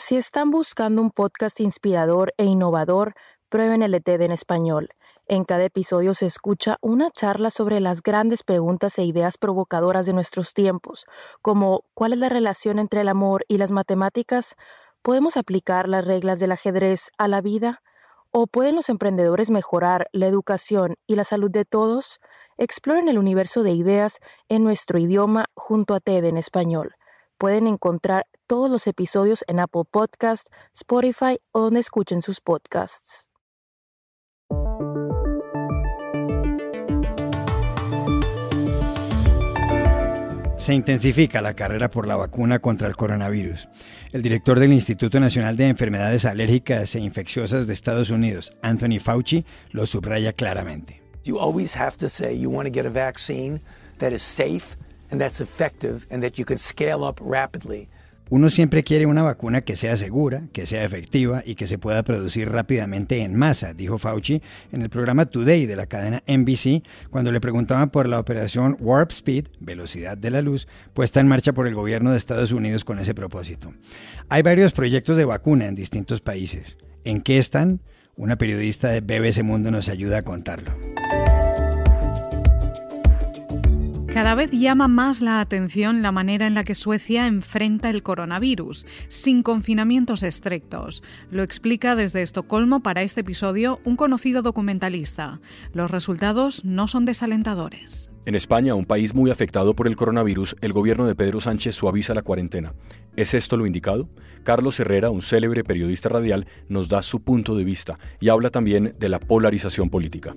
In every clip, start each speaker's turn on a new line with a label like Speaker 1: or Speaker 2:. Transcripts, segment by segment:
Speaker 1: Si están buscando un podcast inspirador e innovador, prueben el TED en español. En cada episodio se escucha una charla sobre las grandes preguntas e ideas provocadoras de nuestros tiempos, como ¿cuál es la relación entre el amor y las matemáticas? ¿Podemos aplicar las reglas del ajedrez a la vida? ¿O pueden los emprendedores mejorar la educación y la salud de todos? Exploren el universo de ideas en nuestro idioma junto a TED en español. Pueden encontrar todos los episodios en Apple Podcast, Spotify o donde escuchen sus podcasts.
Speaker 2: Se intensifica la carrera por la vacuna contra el coronavirus. El director del Instituto Nacional de Enfermedades Alérgicas e Infecciosas de Estados Unidos, Anthony Fauci, lo subraya claramente.
Speaker 3: You always have to say you want to get a vaccine that is safe and that's effective and that you can scale up rapidly.
Speaker 2: Uno siempre quiere una vacuna que sea segura, que sea efectiva y que se pueda producir rápidamente en masa, dijo Fauci en el programa Today de la cadena NBC cuando le preguntaban por la operación Warp Speed, velocidad de la luz, puesta en marcha por el gobierno de Estados Unidos con ese propósito. Hay varios proyectos de vacuna en distintos países. ¿En qué están? Una periodista de BBC Mundo nos ayuda a contarlo.
Speaker 4: Cada vez llama más la atención la manera en la que Suecia enfrenta el coronavirus, sin confinamientos estrictos. Lo explica desde Estocolmo para este episodio un conocido documentalista. Los resultados no son desalentadores.
Speaker 5: En España, un país muy afectado por el coronavirus, el gobierno de Pedro Sánchez suaviza la cuarentena. ¿Es esto lo indicado? Carlos Herrera, un célebre periodista radial, nos da su punto de vista y habla también de la polarización política.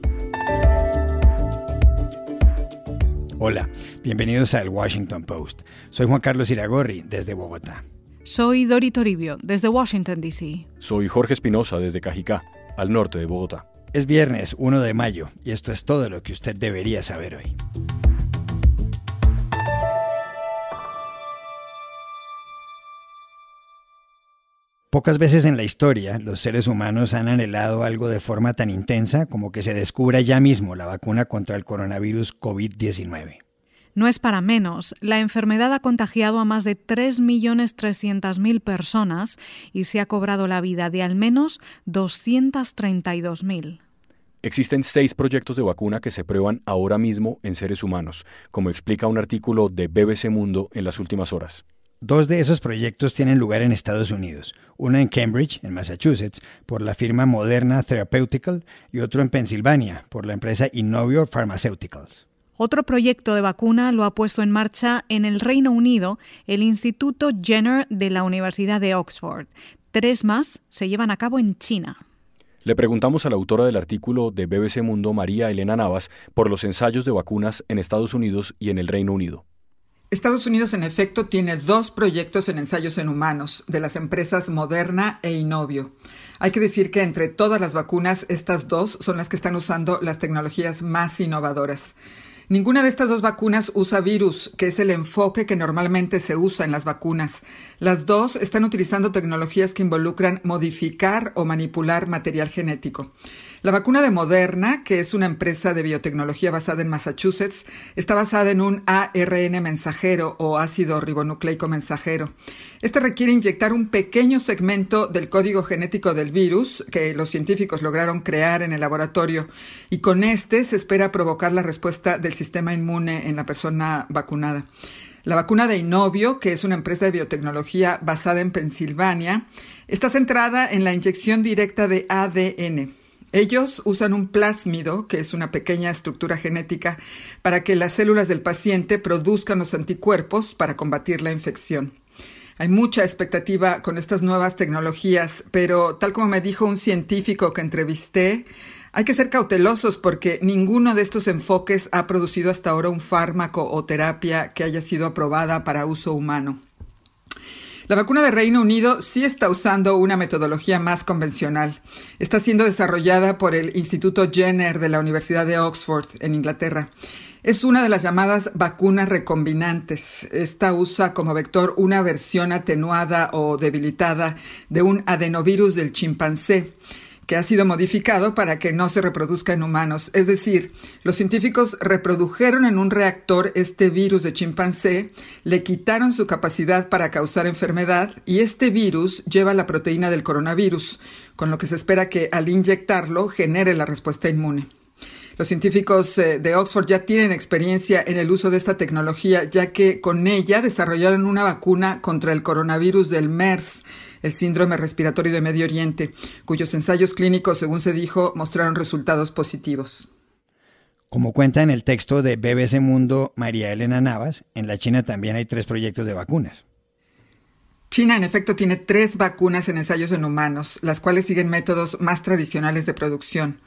Speaker 2: Hola, bienvenidos a El Washington Post. Soy Juan Carlos Iragorri, desde Bogotá.
Speaker 4: Soy Dori Toribio, desde Washington, D.C.
Speaker 5: Soy Jorge Espinosa, desde Cajicá, al norte de Bogotá.
Speaker 2: Es viernes 1 de mayo y esto es todo lo que usted debería saber hoy. Pocas veces en la historia los seres humanos han anhelado algo de forma tan intensa como que se descubra ya mismo la vacuna contra el coronavirus COVID-19.
Speaker 4: No es para menos. La enfermedad ha contagiado a más de 3.300.000 personas y se ha cobrado la vida de al menos 232.000.
Speaker 5: Existen seis proyectos de vacuna que se prueban ahora mismo en seres humanos, como explica un artículo de BBC Mundo en las últimas horas.
Speaker 2: Dos de esos proyectos tienen lugar en Estados Unidos, uno en Cambridge, en Massachusetts, por la firma Moderna Therapeutical y otro en Pensilvania, por la empresa Innovio Pharmaceuticals.
Speaker 4: Otro proyecto de vacuna lo ha puesto en marcha en el Reino Unido el Instituto Jenner de la Universidad de Oxford. Tres más se llevan a cabo en China.
Speaker 5: Le preguntamos a la autora del artículo de BBC Mundo, María Elena Navas, por los ensayos de vacunas en Estados Unidos y en el Reino Unido.
Speaker 6: Estados Unidos, en efecto, tiene dos proyectos en ensayos en humanos de las empresas Moderna e Inovio. Hay que decir que entre todas las vacunas, estas dos son las que están usando las tecnologías más innovadoras. Ninguna de estas dos vacunas usa virus, que es el enfoque que normalmente se usa en las vacunas. Las dos están utilizando tecnologías que involucran modificar o manipular material genético. La vacuna de Moderna, que es una empresa de biotecnología basada en Massachusetts, está basada en un ARN mensajero o ácido ribonucleico mensajero. Este requiere inyectar un pequeño segmento del código genético del virus que los científicos lograron crear en el laboratorio y con este se espera provocar la respuesta del sistema inmune en la persona vacunada. La vacuna de Inovio, que es una empresa de biotecnología basada en Pensilvania, está centrada en la inyección directa de ADN. Ellos usan un plásmido, que es una pequeña estructura genética, para que las células del paciente produzcan los anticuerpos para combatir la infección. Hay mucha expectativa con estas nuevas tecnologías, pero tal como me dijo un científico que entrevisté, hay que ser cautelosos porque ninguno de estos enfoques ha producido hasta ahora un fármaco o terapia que haya sido aprobada para uso humano. La vacuna de Reino Unido sí está usando una metodología más convencional. Está siendo desarrollada por el Instituto Jenner de la Universidad de Oxford, en Inglaterra. Es una de las llamadas vacunas recombinantes. Esta usa como vector una versión atenuada o debilitada de un adenovirus del chimpancé que ha sido modificado para que no se reproduzca en humanos. Es decir, los científicos reprodujeron en un reactor este virus de chimpancé, le quitaron su capacidad para causar enfermedad y este virus lleva la proteína del coronavirus, con lo que se espera que al inyectarlo genere la respuesta inmune. Los científicos eh, de Oxford ya tienen experiencia en el uso de esta tecnología, ya que con ella desarrollaron una vacuna contra el coronavirus del MERS, el síndrome respiratorio de Medio Oriente, cuyos ensayos clínicos, según se dijo, mostraron resultados positivos.
Speaker 2: Como cuenta en el texto de BBC Mundo María Elena Navas, en la China también hay tres proyectos de vacunas.
Speaker 6: China, en efecto, tiene tres vacunas en ensayos en humanos, las cuales siguen métodos más tradicionales de producción.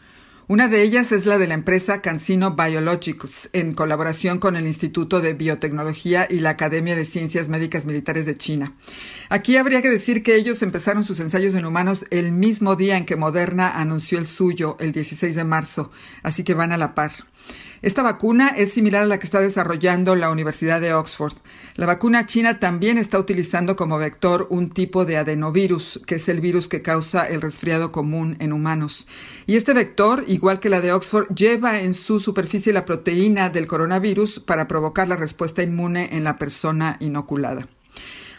Speaker 6: Una de ellas es la de la empresa CanSino Biologics, en colaboración con el Instituto de Biotecnología y la Academia de Ciencias Médicas Militares de China. Aquí habría que decir que ellos empezaron sus ensayos en humanos el mismo día en que Moderna anunció el suyo, el 16 de marzo, así que van a la par. Esta vacuna es similar a la que está desarrollando la Universidad de Oxford. La vacuna china también está utilizando como vector un tipo de adenovirus, que es el virus que causa el resfriado común en humanos. Y este vector, igual que la de Oxford, lleva en su superficie la proteína del coronavirus para provocar la respuesta inmune en la persona inoculada.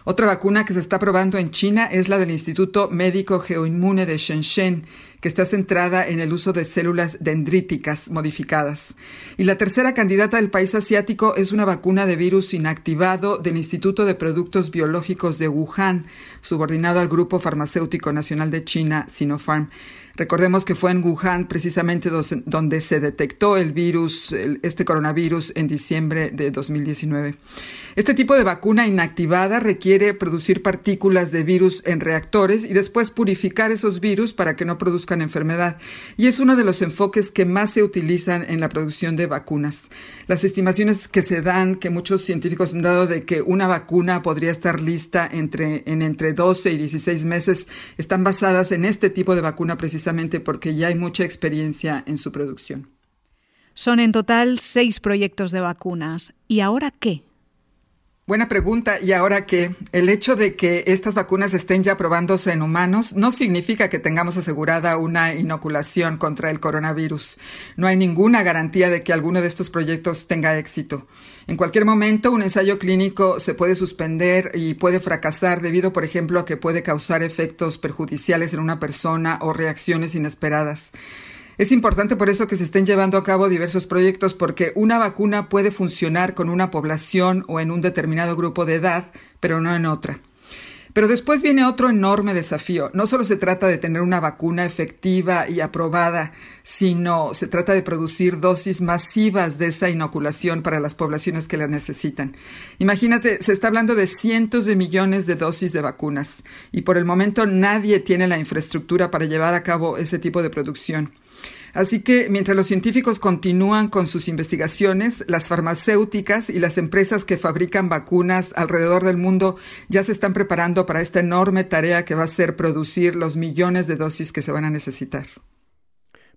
Speaker 6: Otra vacuna que se está probando en China es la del Instituto Médico Geoinmune de Shenzhen, que está centrada en el uso de células dendríticas modificadas. Y la tercera candidata del país asiático es una vacuna de virus inactivado del Instituto de Productos Biológicos de Wuhan, subordinado al Grupo Farmacéutico Nacional de China, Sinopharm. Recordemos que fue en Wuhan precisamente donde se detectó el virus, este coronavirus, en diciembre de 2019. Este tipo de vacuna inactivada requiere producir partículas de virus en reactores y después purificar esos virus para que no produzcan enfermedad. Y es uno de los enfoques que más se utilizan en la producción de vacunas. Las estimaciones que se dan, que muchos científicos han dado de que una vacuna podría estar lista entre, en entre 12 y 16 meses, están basadas en este tipo de vacuna precisamente porque ya hay mucha experiencia en su producción.
Speaker 4: Son en total seis proyectos de vacunas. ¿Y ahora qué?
Speaker 6: Buena pregunta. ¿Y ahora qué? El hecho de que estas vacunas estén ya probándose en humanos no significa que tengamos asegurada una inoculación contra el coronavirus. No hay ninguna garantía de que alguno de estos proyectos tenga éxito. En cualquier momento, un ensayo clínico se puede suspender y puede fracasar debido, por ejemplo, a que puede causar efectos perjudiciales en una persona o reacciones inesperadas. Es importante por eso que se estén llevando a cabo diversos proyectos porque una vacuna puede funcionar con una población o en un determinado grupo de edad, pero no en otra. Pero después viene otro enorme desafío. No solo se trata de tener una vacuna efectiva y aprobada, sino se trata de producir dosis masivas de esa inoculación para las poblaciones que la necesitan. Imagínate, se está hablando de cientos de millones de dosis de vacunas y por el momento nadie tiene la infraestructura para llevar a cabo ese tipo de producción. Así que mientras los científicos continúan con sus investigaciones, las farmacéuticas y las empresas que fabrican vacunas alrededor del mundo ya se están preparando para esta enorme tarea que va a ser producir los millones de dosis que se van a necesitar.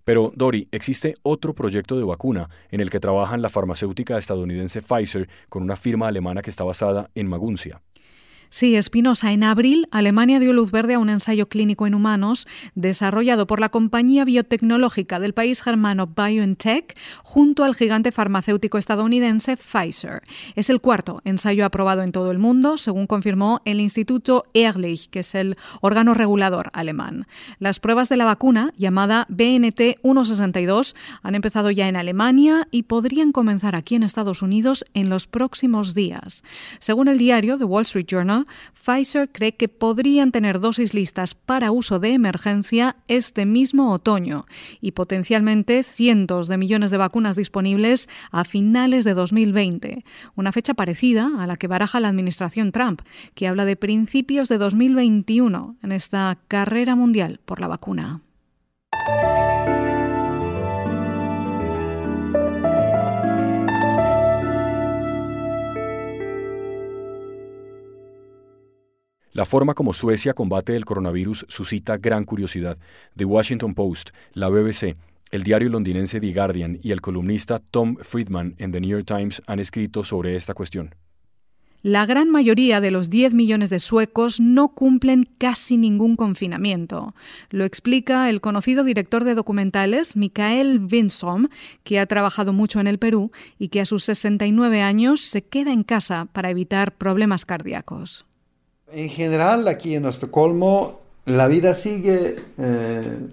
Speaker 5: Pero, Dori, existe otro proyecto de vacuna en el que trabajan la farmacéutica estadounidense Pfizer con una firma alemana que está basada en Maguncia.
Speaker 4: Sí, Espinosa, en abril Alemania dio luz verde a un ensayo clínico en humanos desarrollado por la compañía biotecnológica del país germano BioNTech junto al gigante farmacéutico estadounidense Pfizer. Es el cuarto ensayo aprobado en todo el mundo, según confirmó el Instituto Ehrlich, que es el órgano regulador alemán. Las pruebas de la vacuna, llamada BNT 162, han empezado ya en Alemania y podrían comenzar aquí en Estados Unidos en los próximos días. Según el diario The Wall Street Journal, Pfizer cree que podrían tener dosis listas para uso de emergencia este mismo otoño y potencialmente cientos de millones de vacunas disponibles a finales de 2020, una fecha parecida a la que baraja la administración Trump, que habla de principios de 2021 en esta carrera mundial por la vacuna.
Speaker 5: La forma como Suecia combate el coronavirus suscita gran curiosidad. The Washington Post, la BBC, el diario londinense The Guardian y el columnista Tom Friedman en The New York Times han escrito sobre esta cuestión.
Speaker 4: La gran mayoría de los 10 millones de suecos no cumplen casi ningún confinamiento. Lo explica el conocido director de documentales, Mikael Winsom, que ha trabajado mucho en el Perú y que a sus 69 años se queda en casa para evitar problemas cardíacos.
Speaker 7: En general, aquí en Estocolmo, la vida sigue eh,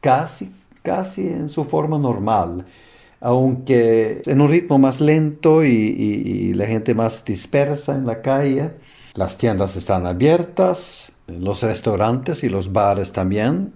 Speaker 7: casi, casi en su forma normal aunque en un ritmo más lento y, la gente más dispersa en la calle. Las tiendas están abiertas, los restaurantes y los bares también,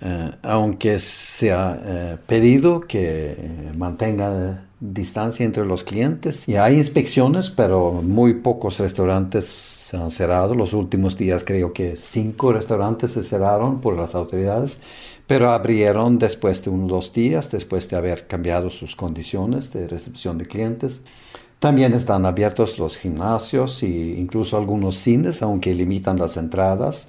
Speaker 7: eh, aunque se ha eh, pedido que mantenga distancia entre los clientes. Y hay inspecciones, pero muy pocos restaurantes se han cerrado. Los últimos días creo que cinco restaurantes se cerraron por las autoridades pero abrieron después de unos dos días, después de haber cambiado sus condiciones de recepción de clientes. También están abiertos los gimnasios e incluso algunos cines, aunque limitan las entradas.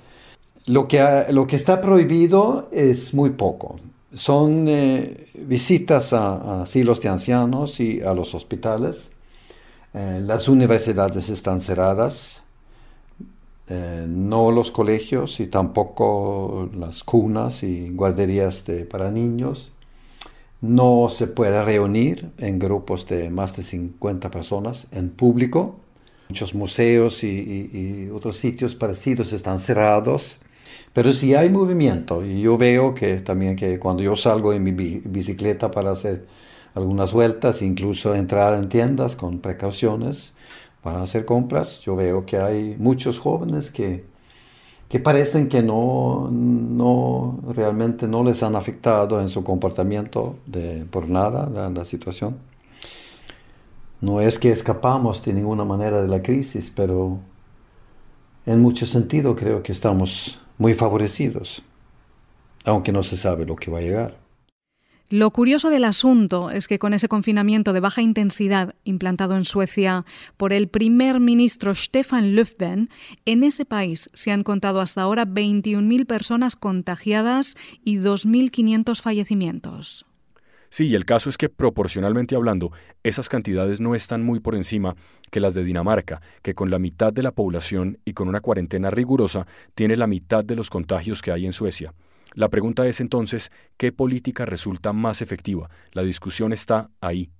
Speaker 7: Lo que, lo que está prohibido es muy poco. Son eh, visitas a, asilos de ancianos y a los hospitales. Eh, las universidades están cerradas. Eh, no los colegios y tampoco las cunas y guarderías de, para niños. No se puede reunir en grupos de más de 50 personas en público. Muchos museos y, otros sitios parecidos están cerrados. Pero sí hay movimiento y yo veo que también que cuando yo salgo en mi bicicleta para hacer algunas vueltas, incluso entrar en tiendas con precauciones, para hacer compras, yo veo que hay muchos jóvenes que, que parecen que no, no, realmente no les han afectado en su comportamiento de, por nada la, la situación. No es que escapamos de ninguna manera de la crisis, pero en mucho sentido creo que estamos muy favorecidos, aunque no se sabe lo que va a llegar.
Speaker 4: Lo curioso del asunto es que con ese confinamiento de baja intensidad implantado en Suecia por el primer ministro Stefan Löfven, en ese país se han contado hasta ahora 21.000 personas contagiadas y 2.500 fallecimientos.
Speaker 5: Sí, y el caso es que proporcionalmente hablando, esas cantidades no están muy por encima que las de Dinamarca, que con la mitad de la población y con una cuarentena rigurosa tiene la mitad de los contagios que hay en Suecia. La pregunta es entonces, ¿qué política resulta más efectiva? La discusión está ahí.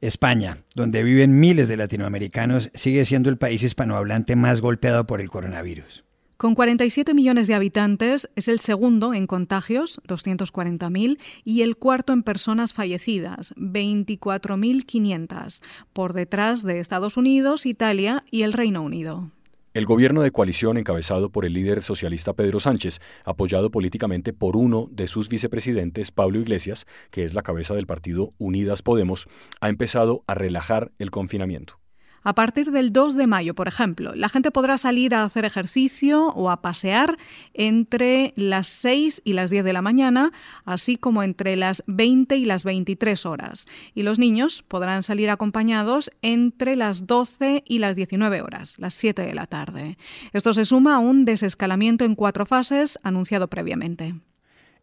Speaker 2: España, donde viven miles de latinoamericanos, sigue siendo el país hispanohablante más golpeado por el coronavirus.
Speaker 4: Con 47 millones de habitantes, es el segundo en contagios, 240.000, y el cuarto en personas fallecidas, 24.500, por detrás de Estados Unidos, Italia y el Reino Unido.
Speaker 5: El gobierno de coalición encabezado por el líder socialista Pedro Sánchez, apoyado políticamente por uno de sus vicepresidentes, Pablo Iglesias, que es la cabeza del partido Unidas Podemos, ha empezado a relajar el confinamiento.
Speaker 4: A partir del 2 de mayo, por ejemplo, la gente podrá salir a hacer ejercicio o a pasear entre las 6 y las 10 de la mañana, así como entre las 20 y las 23 horas. Y los niños podrán salir acompañados entre las 12 y las 19 horas, las 7 de la tarde. Esto se suma a un desescalamiento en cuatro fases anunciado previamente.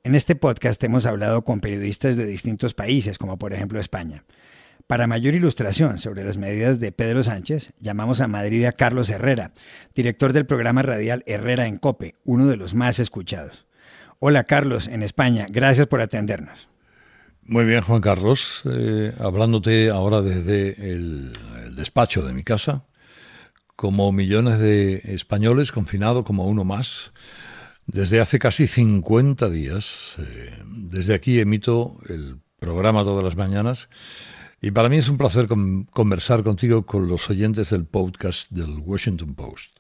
Speaker 2: En este podcast hemos hablado con periodistas de distintos países, como por ejemplo España. Para mayor ilustración sobre las medidas de Pedro Sánchez, llamamos a Madrid a Carlos Herrera, director del programa radial Herrera en Cope, uno de los más escuchados. Hola Carlos, en España, gracias por atendernos.
Speaker 8: Muy bien, Juan Carlos, eh, hablándote ahora desde el, despacho de mi casa, como millones de españoles confinados como uno más, desde hace casi 50 días. Eh, desde aquí emito el programa todas las mañanas y para mí es un placer conversar contigo con los oyentes del podcast del Washington Post.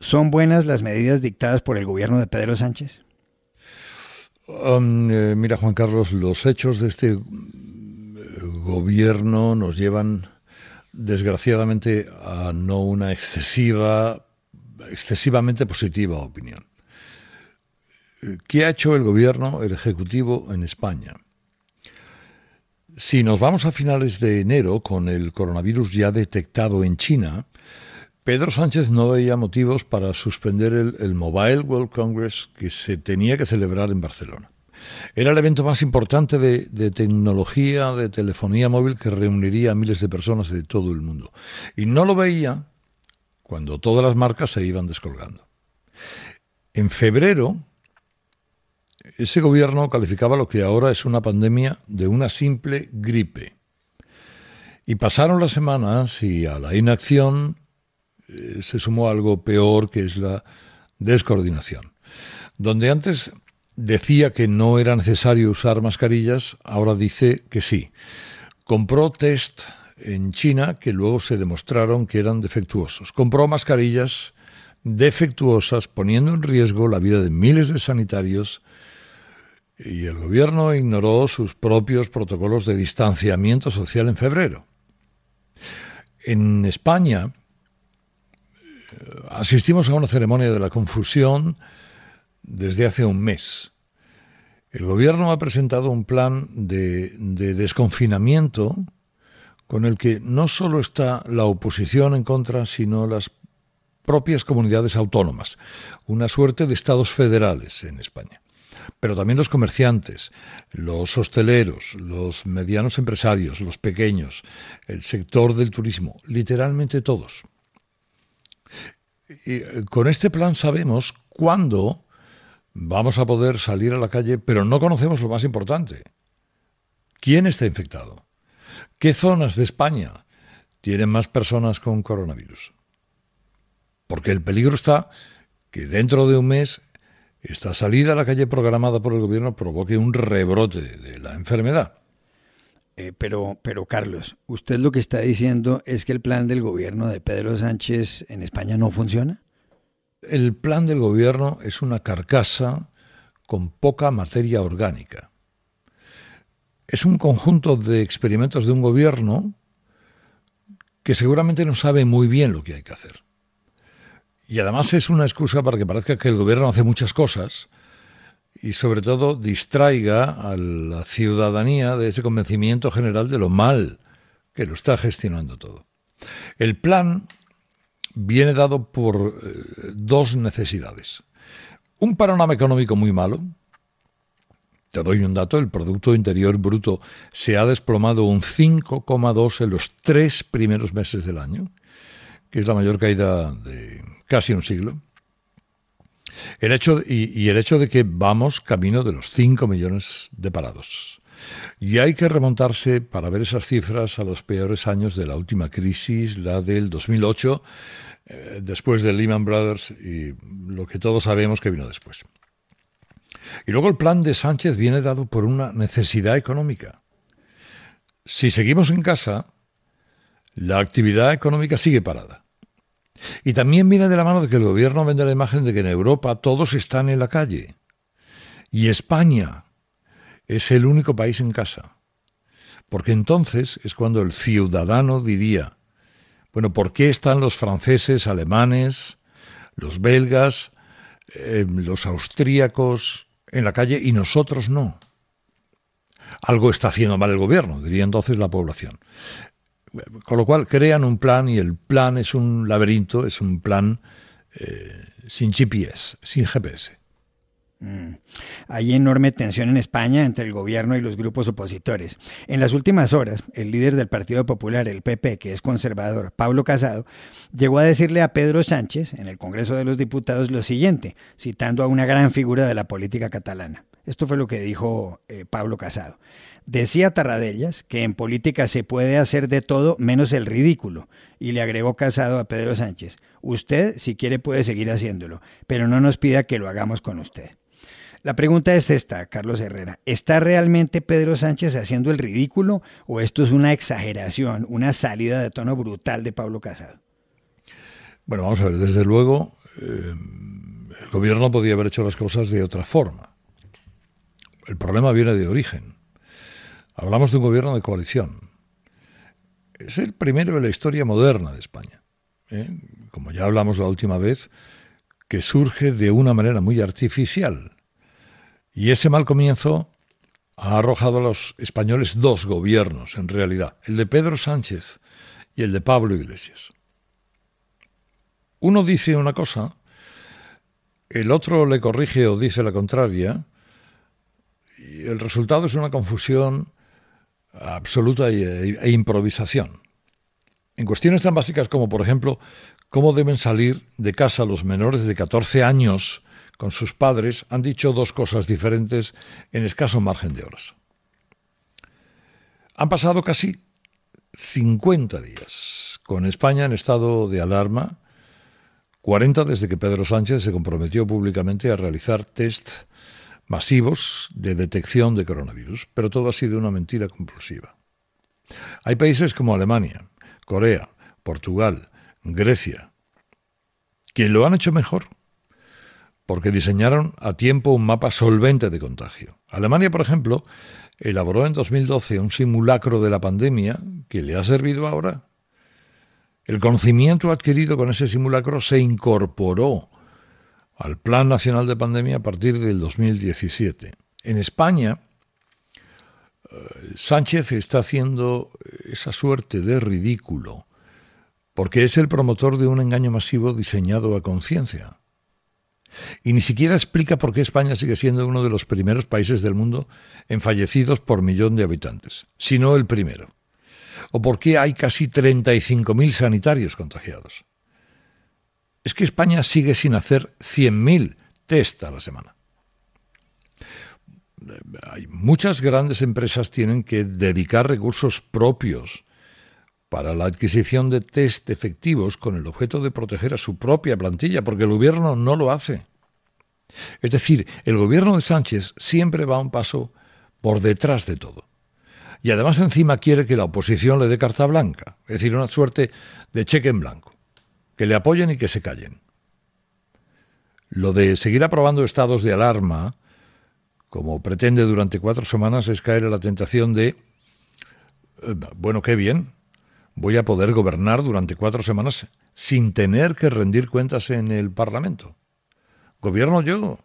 Speaker 2: ¿Son buenas las medidas dictadas por el gobierno de Pedro Sánchez?
Speaker 8: Um, eh, mira, Juan Carlos, los hechos de este eh, gobierno nos llevan, desgraciadamente, a no una excesiva, excesivamente positiva opinión. Eh, ¿Qué ha hecho el gobierno, el Ejecutivo en España? Si nos vamos a finales de enero con el coronavirus ya detectado en China, Pedro Sánchez no veía motivos para suspender el, Mobile World Congress que se tenía que celebrar en Barcelona. Era el evento más importante de, tecnología, de telefonía móvil que reuniría a miles de personas de todo el mundo. Y no lo veía cuando todas las marcas se iban descolgando. En febrero, ese gobierno calificaba lo que ahora es una pandemia de una simple gripe. Y pasaron las semanas y a la inacción eh, se sumó algo peor que es la descoordinación. Donde antes decía que no era necesario usar mascarillas, ahora dice que sí. Compró test en China que luego se demostraron que eran defectuosos. Compró mascarillas defectuosas poniendo en riesgo la vida de miles de sanitarios y el gobierno ignoró sus propios protocolos de distanciamiento social en febrero. En España, asistimos a una ceremonia de la confusión desde hace un mes. El gobierno ha presentado un plan de, desconfinamiento con el que no solo está la oposición en contra, sino las propias comunidades autónomas, una suerte de estados federales en España. Pero también los comerciantes, los hosteleros, los medianos empresarios, los pequeños, el sector del turismo, literalmente todos. Eh, con este plan sabemos cuándo vamos a poder salir a la calle, pero no conocemos lo más importante. ¿Quién está infectado? ¿Qué zonas de España tienen más personas con coronavirus? Porque el peligro está que dentro de un mes esta salida a la calle programada por el gobierno provoque un rebrote de la enfermedad.
Speaker 2: Eh, pero, pero Carlos, ¿usted lo que está diciendo es que el plan del gobierno de Pedro Sánchez en España no funciona?
Speaker 8: El plan del gobierno es una carcasa con poca materia orgánica. Es un conjunto de experimentos de un gobierno que seguramente no sabe muy bien lo que hay que hacer. Y además es una excusa para que parezca que el gobierno hace muchas cosas, y sobre todo distraiga a la ciudadanía de ese convencimiento general de lo mal que lo está gestionando todo. El plan viene dado por eh, dos necesidades. Un panorama económico muy malo. Te doy un dato, el Producto Interior Bruto se ha desplomado un 5,2 en los tres primeros meses del año, que es la mayor caída de casi un siglo. El hecho, y, el hecho de que vamos camino de los 5 millones de parados. Y hay que remontarse para ver esas cifras a los peores años de la última crisis, la del 2008, eh, después de Lehman Brothers y lo que todos sabemos que vino después. Y luego el plan de Sánchez viene dado por una necesidad económica. Si seguimos en casa, la actividad económica sigue parada. Y también viene de la mano de que el gobierno vende la imagen de que en Europa todos están en la calle. Y España es el único país en casa. Porque entonces es cuando el ciudadano diría, bueno, ¿por qué están los franceses, alemanes, los belgas, eh, los austríacos en la calle y nosotros no? Algo está haciendo mal el gobierno, diría entonces la población. Con lo cual crean un plan y el plan es un laberinto, es un plan eh, sin GPS, sin GPS.
Speaker 2: Mm. Hay enorme tensión en España entre el gobierno y los grupos opositores. En las últimas horas, el líder del Partido Popular, el PP, que es conservador, Pablo Casado, llegó a decirle a Pedro Sánchez en el Congreso de los Diputados lo siguiente, citando a una gran figura de la política catalana. Esto fue lo que dijo eh, Pablo Casado. Decía Tarradellas que en política se puede hacer de todo menos el ridículo, y le agregó casado a Pedro Sánchez, usted si quiere puede seguir haciéndolo, pero no nos pida que lo hagamos con usted. La pregunta es esta, Carlos Herrera, ¿está realmente Pedro Sánchez haciendo el ridículo o esto es una exageración, una salida de tono brutal de Pablo Casado?
Speaker 8: Bueno, vamos a ver, desde luego eh, el gobierno podía haber hecho las cosas de otra forma. El problema viene de origen. Hablamos de un gobierno de coalición. Es el primero en la historia moderna de España. ¿eh? Como ya hablamos la última vez, que surge de una manera muy artificial. Y ese mal comienzo ha arrojado a los españoles dos gobiernos, en realidad, el de Pedro Sánchez y el de Pablo Iglesias. Uno dice una cosa, el otro le corrige o dice la contraria, y el resultado es una confusión absoluta e, e improvisación. En cuestiones tan básicas como, por ejemplo, cómo deben salir de casa los menores de 14 años con sus padres, han dicho dos cosas diferentes en escaso margen de horas. Han pasado casi 50 días con España en estado de alarma, 40 desde que Pedro Sánchez se comprometió públicamente a realizar test masivos de detección de coronavirus, pero todo ha sido una mentira compulsiva. Hay países como Alemania, Corea, Portugal, Grecia, que lo han hecho mejor, porque diseñaron a tiempo un mapa solvente de contagio. Alemania, por ejemplo, elaboró en 2012 un simulacro de la pandemia que le ha servido ahora. El conocimiento adquirido con ese simulacro se incorporó al Plan Nacional de Pandemia a partir del 2017. En España, eh, Sánchez está haciendo esa suerte de ridículo, porque es el promotor de un engaño masivo diseñado a conciencia. Y ni siquiera explica por qué España sigue siendo uno de los primeros países del mundo en fallecidos por millón de habitantes, sino el primero. O por qué hay casi 35.000 sanitarios contagiados es que España sigue sin hacer 100.000 test a la semana. Hay muchas grandes empresas tienen que dedicar recursos propios para la adquisición de test efectivos con el objeto de proteger a su propia plantilla, porque el gobierno no lo hace. Es decir, el gobierno de Sánchez siempre va un paso por detrás de todo. Y además encima quiere que la oposición le dé carta blanca, es decir, una suerte de cheque en blanco que le apoyen y que se callen. Lo de seguir aprobando estados de alarma, como pretende durante cuatro semanas, es caer en la tentación de, eh, bueno, qué bien, voy a poder gobernar durante cuatro semanas sin tener que rendir cuentas en el Parlamento. Gobierno yo.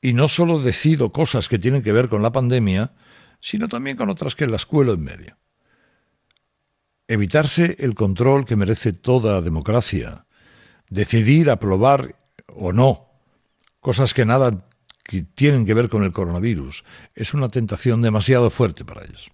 Speaker 8: Y no solo decido cosas que tienen que ver con la pandemia, sino también con otras que las cuelo en medio evitarse el control que merece toda democracia, decidir aprobar o no cosas que nada tienen que ver con el coronavirus, es una tentación demasiado fuerte para ellos.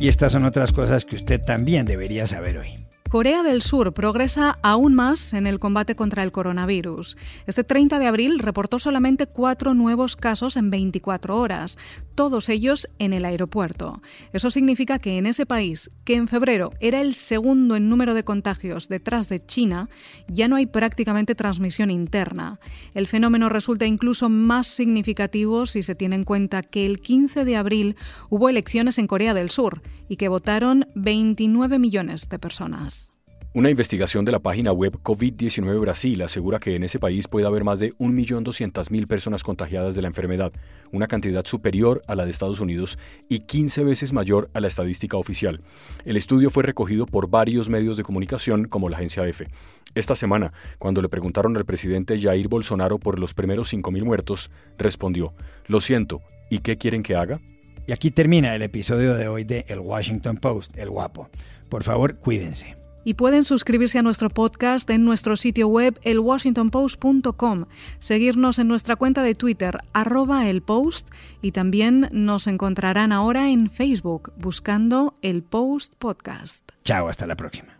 Speaker 2: Y estas son otras cosas que usted también debería saber hoy.
Speaker 4: Corea del Sur progresa aún más en el combate contra el coronavirus. Este 30 de abril reportó solamente cuatro nuevos casos en 24 horas, todos ellos en el aeropuerto. Eso significa que en ese país, que en febrero era el segundo en número de contagios detrás de China, ya no hay prácticamente transmisión interna. El fenómeno resulta incluso más significativo si se tiene en cuenta que el 15 de abril hubo elecciones en Corea del Sur y que votaron 29 millones de personas.
Speaker 5: Una investigación de la página web COVID-19 Brasil asegura que en ese país puede haber más de 1.200.000 personas contagiadas de la enfermedad, una cantidad superior a la de Estados Unidos y 15 veces mayor a la estadística oficial. El estudio fue recogido por varios medios de comunicación como la agencia EFE. Esta semana, cuando le preguntaron al presidente Jair Bolsonaro por los primeros 5.000 muertos, respondió, Lo siento, ¿y qué quieren que haga?
Speaker 2: Y aquí termina el episodio de hoy de El Washington Post, El Guapo. Por favor, cuídense.
Speaker 4: Y pueden suscribirse a nuestro podcast en nuestro sitio web elwashingtonpost.com, seguirnos en nuestra cuenta de Twitter arroba y también nos encontrarán ahora en Facebook buscando el Post Podcast.
Speaker 2: Chao, hasta la próxima.